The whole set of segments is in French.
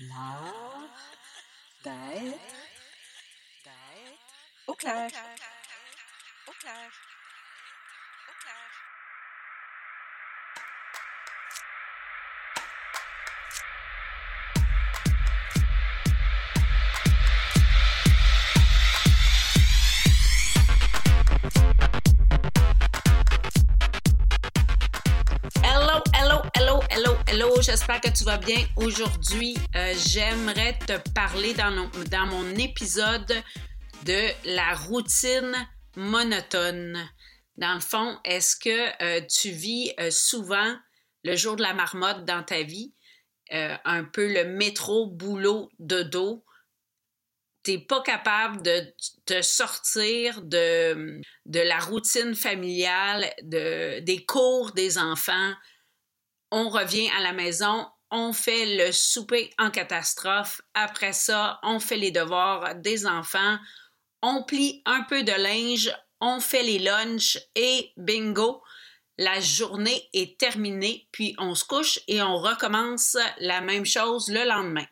L'art d'être au clair. Au clair. Au hello. J'espère que tu vas bien. Aujourd'hui, euh, j'aimerais te parler dans, mon- épisode de la routine monotone. Dans le fond, est-ce que euh, tu vis euh, souvent le jour de la marmotte dans ta vie, un peu le métro, boulot, dodo, t'es pas capable de te sortir de, la routine familiale, de, des cours des enfants. On revient à la maison, on fait le souper en catastrophe. Après ça, on fait les devoirs des enfants. On plie un peu de linge, on fait les lunchs et bingo, la journée est terminée, puis on se couche et on recommence la même chose le lendemain.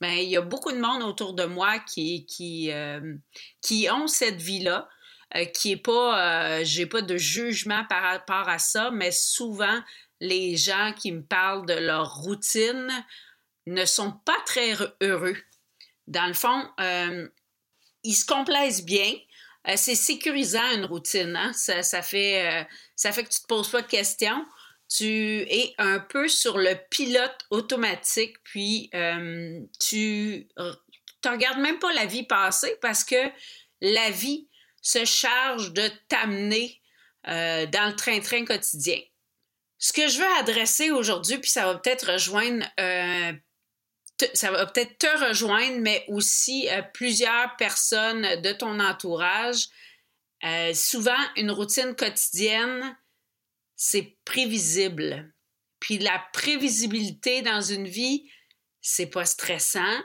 Ben, il y a beaucoup de monde autour de moi qui, euh, ont cette vie-là, euh, qui est pas, euh, j'ai pas de jugement par rapport à ça, mais souvent, les gens qui me parlent de leur routine ne sont pas très heureux. Dans le fond, euh, ils se complaisent bien. Euh, c'est sécurisant une routine. hein. Ça, fait, euh, ça fait que tu ne te poses pas de questions. Tu es un peu sur le pilote automatique, puis tu ne regardes même pas la vie passer parce que la vie se charge de t'amener dans le train-train quotidien. Ce que je veux adresser aujourd'hui, puis ça va peut-être rejoindre euh, ça va peut-être te rejoindre, mais aussi euh, plusieurs personnes de ton entourage. Euh, souvent, une routine quotidienne, c'est prévisible. Puis la prévisibilité dans une vie, c'est pas stressant,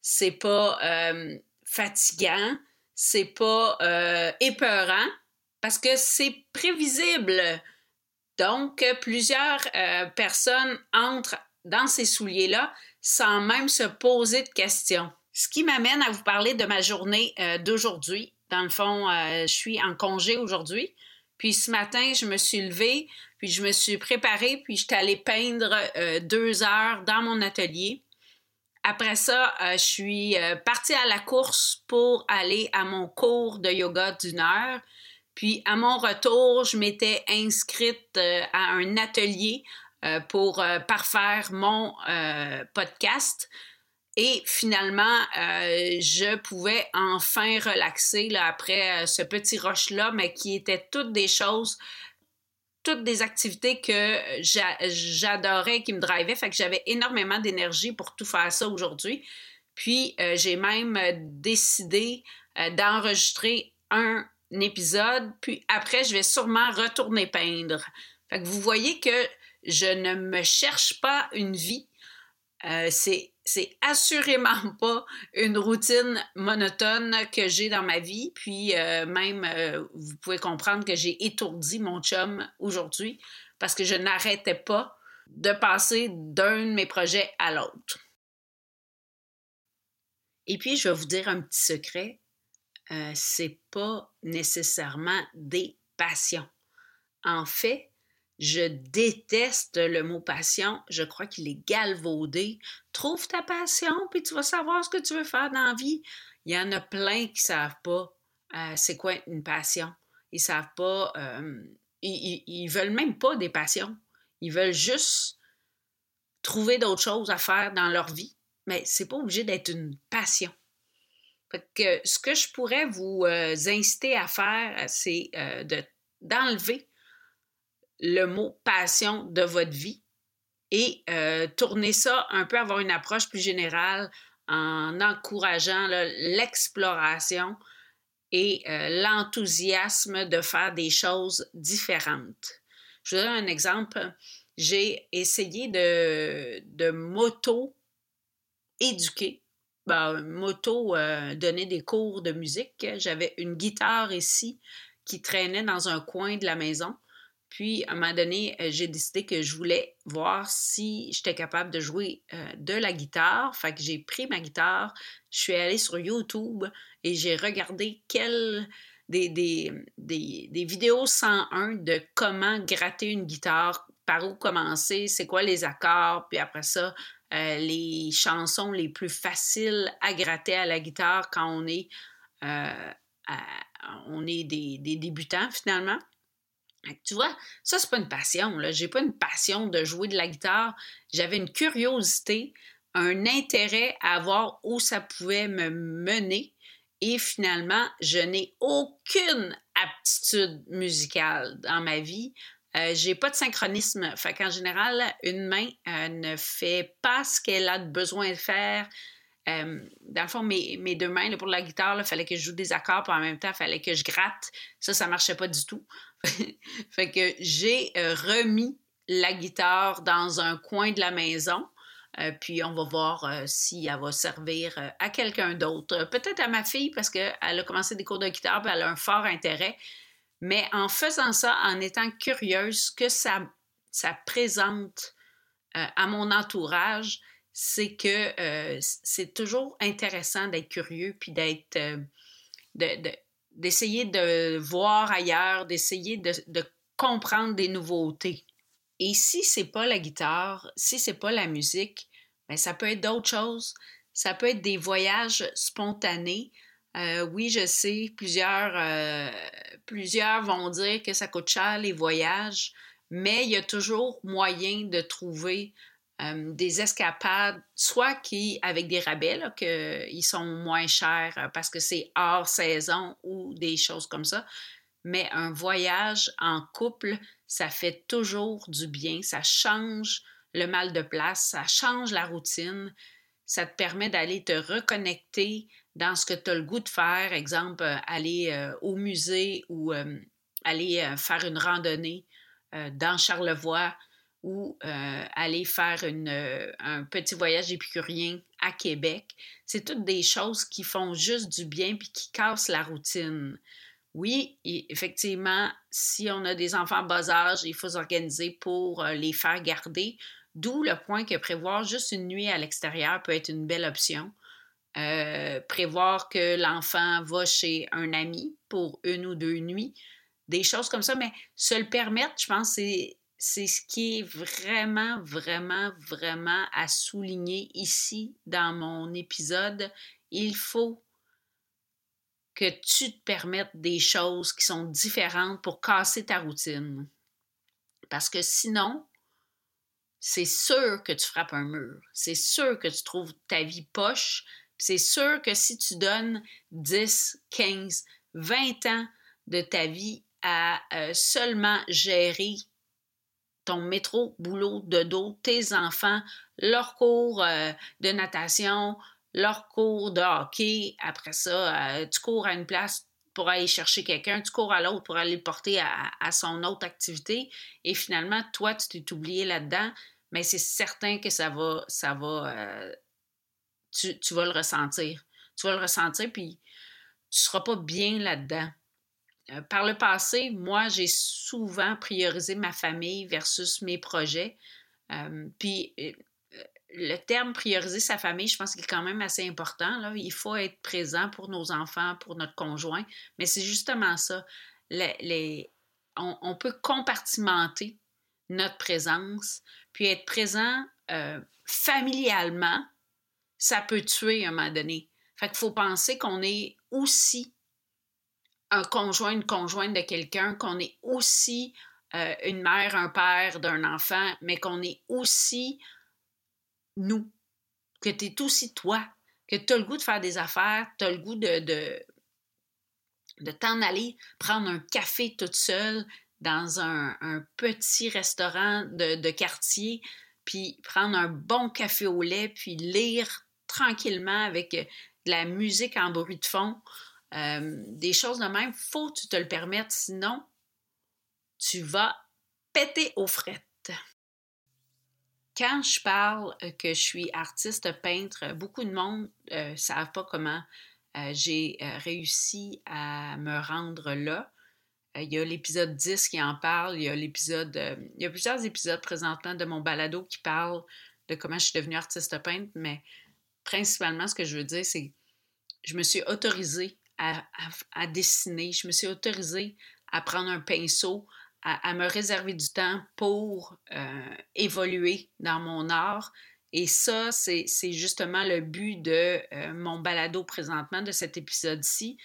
c'est pas fatigant, c'est pas épeurant, parce que c'est prévisible. Donc, plusieurs euh, personnes entrent dans ces souliers-là sans même se poser de questions. Ce qui m'amène à vous parler de ma journée euh, d'aujourd'hui. Dans le fond, euh, je suis en congé aujourd'hui. Puis ce matin, je me suis levée, puis je me suis préparée, puis je suis allée peindre euh, deux heures dans mon atelier. Après ça, euh, je suis euh, partie à la course pour aller à mon cours de yoga d'une heure. Puis à mon retour, je m'étais inscrite euh, à un atelier euh, pour euh, parfaire mon podcast. Et finalement, je pouvais enfin relaxer là, après ce petit rush-là, mais qui étaient toutes des choses, toutes des activités que j'a- j'adorais, qui me drivaient. Fait que j'avais énormément d'énergie pour tout faire ça aujourd'hui. Puis, j'ai même décidé d'enregistrer un épisode, puis après, je vais sûrement retourner peindre. Que vous voyez que je ne me cherche pas une vie. Euh, c'est, c'est assurément pas une routine monotone que j'ai dans ma vie. Puis euh, même, euh, vous pouvez comprendre que j'ai étourdi mon chum aujourd'hui parce que je n'arrêtais pas de passer d'un de mes projets à l'autre. Et puis, je vais vous dire un petit secret. Euh, c'est pas nécessairement des passions. En fait, je déteste le mot passion. Je crois qu'il est galvaudé. Trouve ta passion, puis tu vas savoir ce que tu veux faire dans la vie. Il y en a plein qui savent pas euh, c'est quoi une passion. Ils savent pas. euh, ils, ils, ils veulent même pas des passions. Ils veulent juste trouver d'autres choses à faire dans leur vie. Mais c'est pas obligé d'être une passion. Fait que ce que je pourrais vous euh, inciter à faire, c'est euh, de, d'enlever le mot passion de votre vie et euh, tourner ça un peu, avoir une approche plus générale en encourageant l'exploration et euh, l'enthousiasme de faire des choses différentes. Je vous donne un exemple. J'ai essayé de, de m'auto-éduquer, ben, m'auto-donner des cours de musique. J'avais une guitare ici qui traînait dans un coin de la maison. Puis, à un moment donné, euh, j'ai décidé que je voulais voir si j'étais capable de jouer euh, de la guitare. Fait que j'ai pris ma guitare, je suis allée sur YouTube et j'ai regardé quelles des, des, des, vidéos 101 de comment gratter une guitare, par où commencer, c'est quoi les accords, puis après ça, euh, les chansons les plus faciles à gratter à la guitare quand on est, des, des débutants finalement. Tu vois, ça, c'est pas une passion. Je n'ai pas une passion de jouer de la guitare. J'avais une curiosité, un intérêt à voir où ça pouvait me mener. Et finalement, je n'ai aucune aptitude musicale dans ma vie. Euh, j'ai pas de synchronisme. Fait qu'en général, une main euh, ne fait pas ce qu'elle a besoin de faire. Euh, dans le fond, mes, mes deux mains, pour la guitare, il fallait que je joue des accords, puis en même temps, il fallait que je gratte. Ça, ça marchait pas du tout. fait que j'ai remis la guitare dans un coin de la maison. Puis on va voir si elle va servir à quelqu'un d'autre. Peut-être à ma fille parce qu'elle a commencé des cours de guitare et elle a un fort intérêt. Mais en faisant ça, en étant curieuse, que ça, présente à mon entourage, c'est que c'est toujours intéressant d'être curieux puis d'être. de, d'essayer de voir ailleurs, d'essayer de, comprendre des nouveautés. Et si c'est pas la guitare, si c'est pas la musique, bien, ça peut être d'autres choses. Ça peut être des voyages spontanés. Euh, oui, je sais, plusieurs, euh, plusieurs vont dire que ça coûte cher les voyages, mais il y a toujours moyen de trouver euh, des escapades, soit qui, avec des rabais, qu'ils sont moins chers parce que c'est hors saison ou des choses comme ça. Mais un voyage en couple, ça fait toujours du bien. Ça change le mal de place, ça change la routine. Ça te permet d'aller te reconnecter dans ce que tu as le goût de faire. Exemple, euh, aller au musée ou aller faire une randonnée dans Charlevoix ou euh, aller faire euh, un petit voyage épicurien à Québec. C'est toutes des choses qui font juste du bien puis qui cassent la routine. Oui, effectivement, si on a des enfants bas âge, il faut s'organiser pour euh, les faire garder, d'où le point que prévoir juste une nuit à l'extérieur peut être une belle option. Prévoir que l'enfant va chez un ami pour une ou deux nuits, des choses comme ça, mais se le permettre, je pense, c'est c'est ce qui est vraiment, vraiment, vraiment à souligner ici dans mon épisode. Il faut que tu te permettes des choses qui sont différentes pour casser ta routine. Parce que sinon, c'est sûr que tu frappes un mur. C'est sûr que tu trouves ta vie poche. C'est sûr que si tu donnes 10, 15, 20 ans de ta vie à euh, seulement gérer ton métro, boulot, de dos, tes enfants, leur cours euh, de natation, leur cours de hockey. Après ça, euh, tu cours à une place pour aller chercher quelqu'un, tu cours à l'autre pour aller le porter à, son autre activité. Et finalement, toi, tu t'es oublié là-dedans. Mais c'est certain que ça va, ça va, tu, vas le ressentir. Tu vas le ressentir, puis tu ne seras pas bien là-dedans. Euh, par le passé, moi, j'ai souvent priorisé ma famille versus mes projets. Euh, puis, euh, le terme prioriser sa famille, je pense qu'il est quand même assez important. Là. Il faut être présent pour nos enfants, pour notre conjoint. Mais c'est justement ça. Les, on, peut compartimenter notre présence, puis être présent familialement, ça peut tuer à un moment donné. Fait qu'il faut penser qu'on est aussi un conjoint, une conjointe de quelqu'un, qu'on est aussi euh, une mère, un père d'un enfant, mais qu'on est aussi nous, que tu es aussi toi, que tu as le goût de faire des affaires, tu as le goût de, de, de t'en aller prendre un café toute seule dans un, petit restaurant de, de, quartier, puis prendre un bon café au lait, puis lire tranquillement avec de la musique en bruit de fond. Euh, des choses de même, faut que tu te le permettes, sinon tu vas péter aux frettes. Quand je parle euh, que je suis artiste peintre, beaucoup de monde ne euh, savent pas comment j'ai réussi à me rendre là. Euh, il y a l'épisode 10 qui en parle, il y a l'épisode. Euh, il y a plusieurs épisodes présentement de mon balado qui parlent de comment je suis devenue artiste peintre, mais principalement, ce que je veux dire, c'est je me suis autorisée à, dessiner, je me suis autorisée à prendre un pinceau, à, me réserver du temps pour euh, évoluer dans mon art. Et ça, c'est justement le but de mon balado présentement, de cet épisode-ci.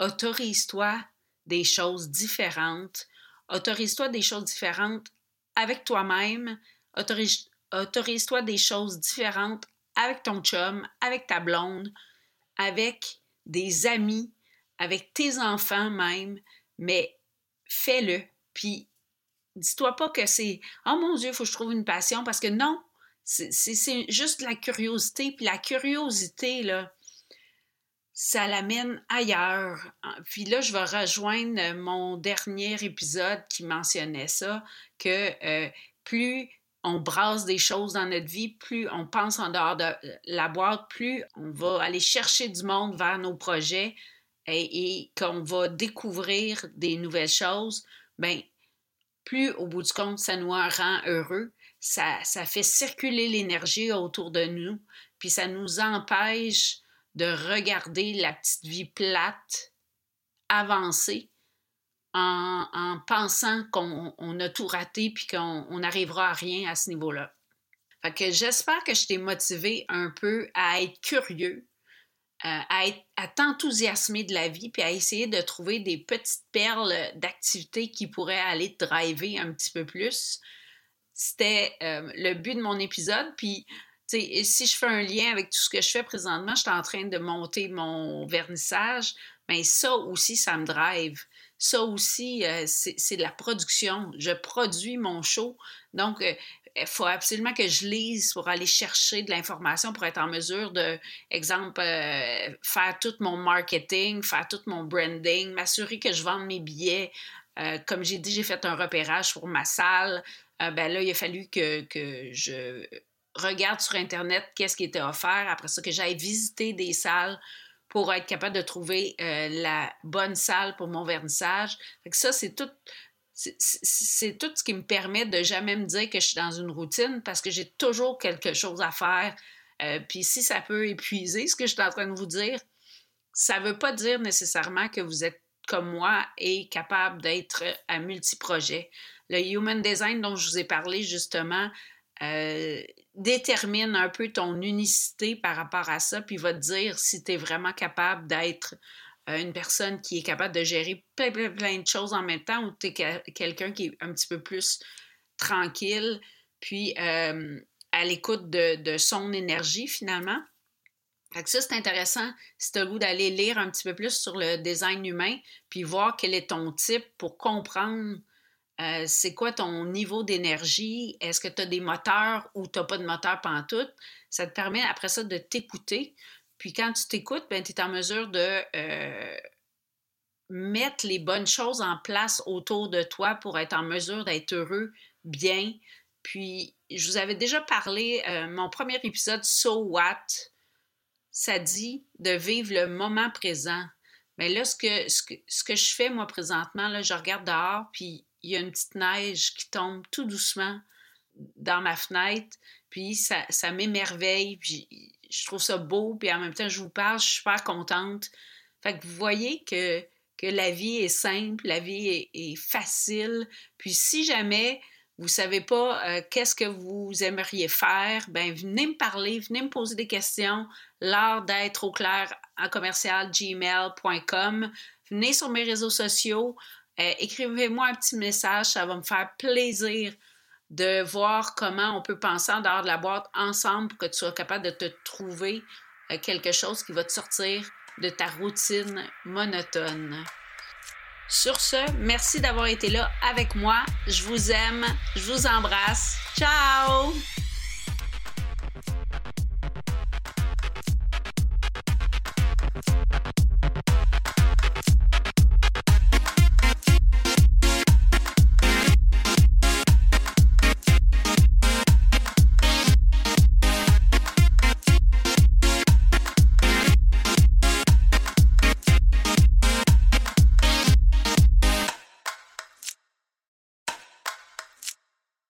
Autorise-toi des choses différentes. Autorise-toi des choses différentes avec toi-même. Autorise-toi des choses différentes avec ton chum, avec ta blonde, avec des amis, avec tes enfants même, mais fais-le. Puis dis-toi pas que c'est Oh mon Dieu, il faut que je trouve une passion parce que non, c'est juste la curiosité. Puis la curiosité, là, ça l'amène ailleurs. Puis là, je vais rejoindre mon dernier épisode qui mentionnait ça, que euh, plus on brasse des choses dans notre vie, plus on pense en dehors de la boîte, plus on va aller chercher du monde vers nos projets et, qu'on va découvrir des nouvelles choses, bien, plus au bout du compte, ça nous rend heureux. Ça, ça fait circuler l'énergie autour de nous, puis ça nous empêche de regarder la petite vie plate avancer en, pensant qu'on a tout raté puis qu'on n'arrivera à rien à ce niveau-là. Fait que j'espère que je t'ai motivé un peu à être curieux, euh, à, à t'enthousiasmer de la vie puis à essayer de trouver des petites perles d'activités qui pourraient aller te driver un petit peu plus. C'était euh, le but de mon épisode. Si je fais un lien avec tout ce que je fais présentement, je suis en train de monter mon vernissage, mais ça aussi, ça me drive. Ça aussi, euh, c'est de la production. Je produis mon show. Donc, euh, il faut absolument que je lise pour aller chercher de l'information pour être en mesure de, exemple, euh, faire tout mon marketing, faire tout mon branding, m'assurer que je vende mes billets. comme j'ai dit, j'ai fait un repérage pour ma salle. ben là, il a fallu que, que je regarde sur Internet qu'est-ce qui était offert, après ça, que j'aille visiter des salles pour être capable de trouver euh, la bonne salle pour mon vernissage. ça, c'est tout. C'est tout ce qui me permet de jamais me dire que je suis dans une routine parce que j'ai toujours quelque chose à faire. Euh, puis si ça peut épuiser ce que je suis en train de vous dire, ça ne veut pas dire nécessairement que vous êtes comme moi et capable d'être à multi-projets. Le Human Design dont je vous ai parlé justement, euh, détermine un peu ton unicité par rapport à ça, puis va te dire si tu es vraiment capable d'être euh, une personne qui est capable de gérer plein, de choses en même temps ou tu es quelqu'un qui est un petit peu plus tranquille, puis euh, à l'écoute de, son énergie finalement. Fait que ça, c'est intéressant si tu as le goût d'aller lire un petit peu plus sur le design humain, puis voir quel est ton type pour comprendre euh, c'est quoi ton niveau d'énergie? Est-ce que tu as des moteurs ou tu n'as pas de moteur tout? Ça te permet après ça de t'écouter. Puis quand tu t'écoutes, ben, tu es en mesure de euh, mettre les bonnes choses en place autour de toi pour être en mesure d'être heureux, bien. Puis je vous avais déjà parlé, euh, mon premier épisode, So What, ça dit de vivre le moment présent. Mais là, ce que je fais, moi, présentement, là, je regarde dehors, puis il y a une petite neige qui tombe tout doucement dans ma fenêtre, puis ça, m'émerveille, puis je trouve ça beau, puis en même temps, je vous parle, je suis super contente. Fait que vous voyez que, que la vie est simple, la vie est, facile, puis si jamais vous ne savez pas euh, qu'est-ce que vous aimeriez faire, ben venez me parler, venez me poser des questions. L'art d'être au clair en commercial gmail.com. Venez sur mes réseaux sociaux. Euh, écrivez-moi un petit message, ça va me faire plaisir de voir comment on peut penser en dehors de la boîte ensemble pour que tu sois capable de te trouver euh, quelque chose qui va te sortir de ta routine monotone. Sur ce, merci d'avoir été là avec moi. Je vous aime, je vous embrasse. Ciao!